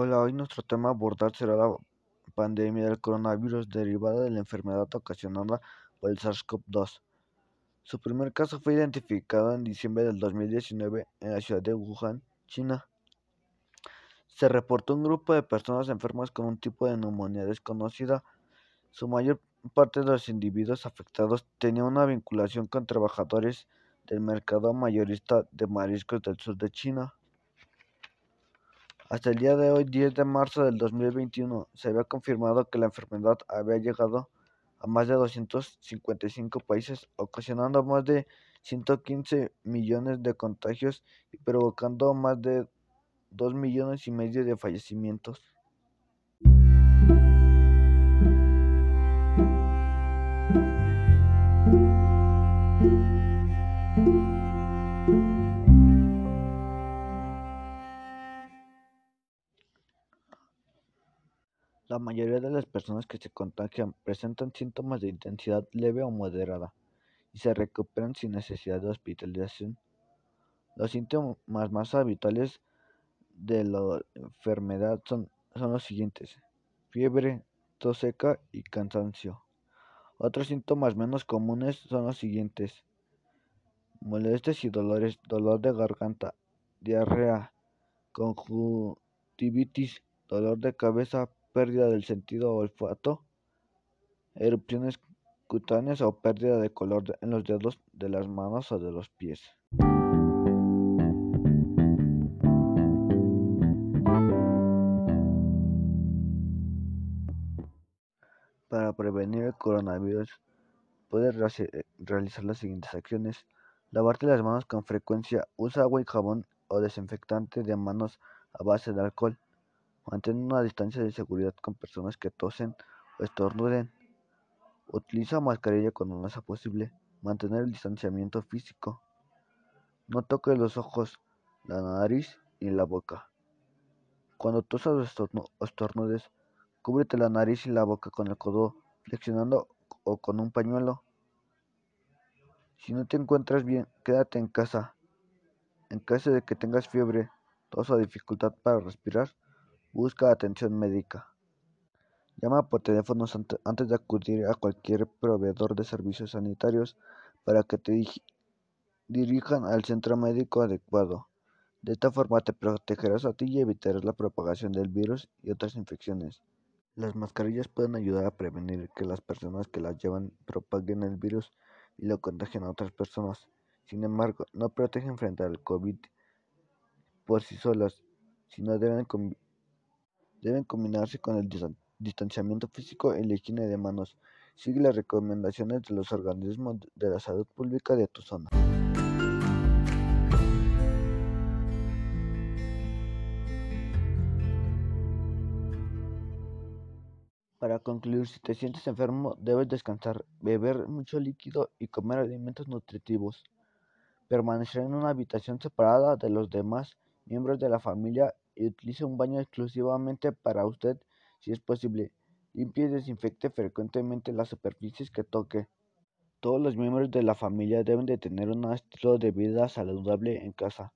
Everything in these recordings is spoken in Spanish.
Hola, hoy nuestro tema a abordar será la pandemia del coronavirus derivada de la enfermedad ocasionada por el SARS-CoV-2. Su primer caso fue identificado en diciembre del 2019 en la ciudad de Wuhan, China. Se reportó un grupo de personas enfermas con un tipo de neumonía desconocida. Su mayor parte de los individuos afectados tenían una vinculación con trabajadores del mercado mayorista de mariscos del sur de China. Hasta el día de hoy, 10 de marzo del 2021, se había confirmado que la enfermedad había llegado a más de 255 países, ocasionando más de 115 millones de contagios y provocando más de 2 millones y medio de fallecimientos. La mayoría de las personas que se contagian presentan síntomas de intensidad leve o moderada y se recuperan sin necesidad de hospitalización. Los síntomas más habituales de la enfermedad son, son los siguientes: fiebre, tos seca y cansancio. Otros síntomas menos comunes son los siguientes: molestias y dolores, dolor de garganta, diarrea, conjuntivitis, dolor de cabeza, pérdida del sentido olfato, erupciones cutáneas o pérdida de color en los dedos de las manos o de los pies. Para prevenir el coronavirus, puedes realizar las siguientes acciones. Lavarte las manos con frecuencia. Usa agua y jabón o desinfectante de manos a base de alcohol. Mantén una distancia de seguridad con personas que tosen o estornuden. Utiliza mascarilla cuando no sea posible. Mantener el distanciamiento físico. No toques los ojos, la nariz y la boca. Cuando tosas o estornudes, cúbrete la nariz y la boca con el codo flexionando o con un pañuelo. Si no te encuentras bien, quédate en casa. En caso de que tengas fiebre, tos o dificultad para respirar, Busca atención médica. Llama por teléfono antes de acudir a cualquier proveedor de servicios sanitarios para que te dirijan al centro médico adecuado. De esta forma te protegerás a ti y evitarás la propagación del virus y otras infecciones. Las mascarillas pueden ayudar a prevenir que las personas que las llevan propaguen el virus y lo contagien a otras personas. Sin embargo, no protegen frente al COVID por sí solas, sino deben Deben combinarse con el distanciamiento físico y la higiene de manos. Sigue las recomendaciones de los organismos de la salud pública de tu zona. Para concluir, si te sientes enfermo, debes descansar, beber mucho líquido y comer alimentos nutritivos. Permanecer en una habitación separada de los demás miembros de la familia y utilice un baño exclusivamente para usted si es posible. Limpie y desinfecte frecuentemente las superficies que toque. Todos los miembros de la familia deben de tener un estilo de vida saludable en casa.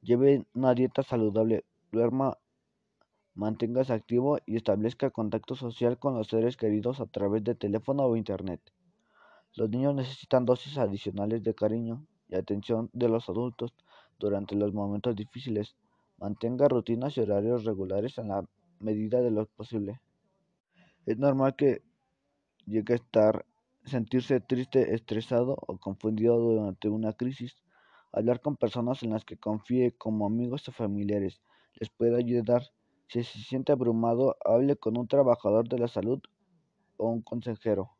Lleve una dieta saludable, duerma, manténgase activo y establezca contacto social con los seres queridos a través de teléfono o internet. Los niños necesitan dosis adicionales de cariño y atención de los adultos durante los momentos difíciles. Mantenga rutinas y horarios regulares en la medida de lo posible. Es normal que llegue a estar, sentirse triste, estresado o confundido durante una crisis. Hablar con personas en las que confíe como amigos o familiares les puede ayudar. Si se siente abrumado, hable con un trabajador de la salud o un consejero.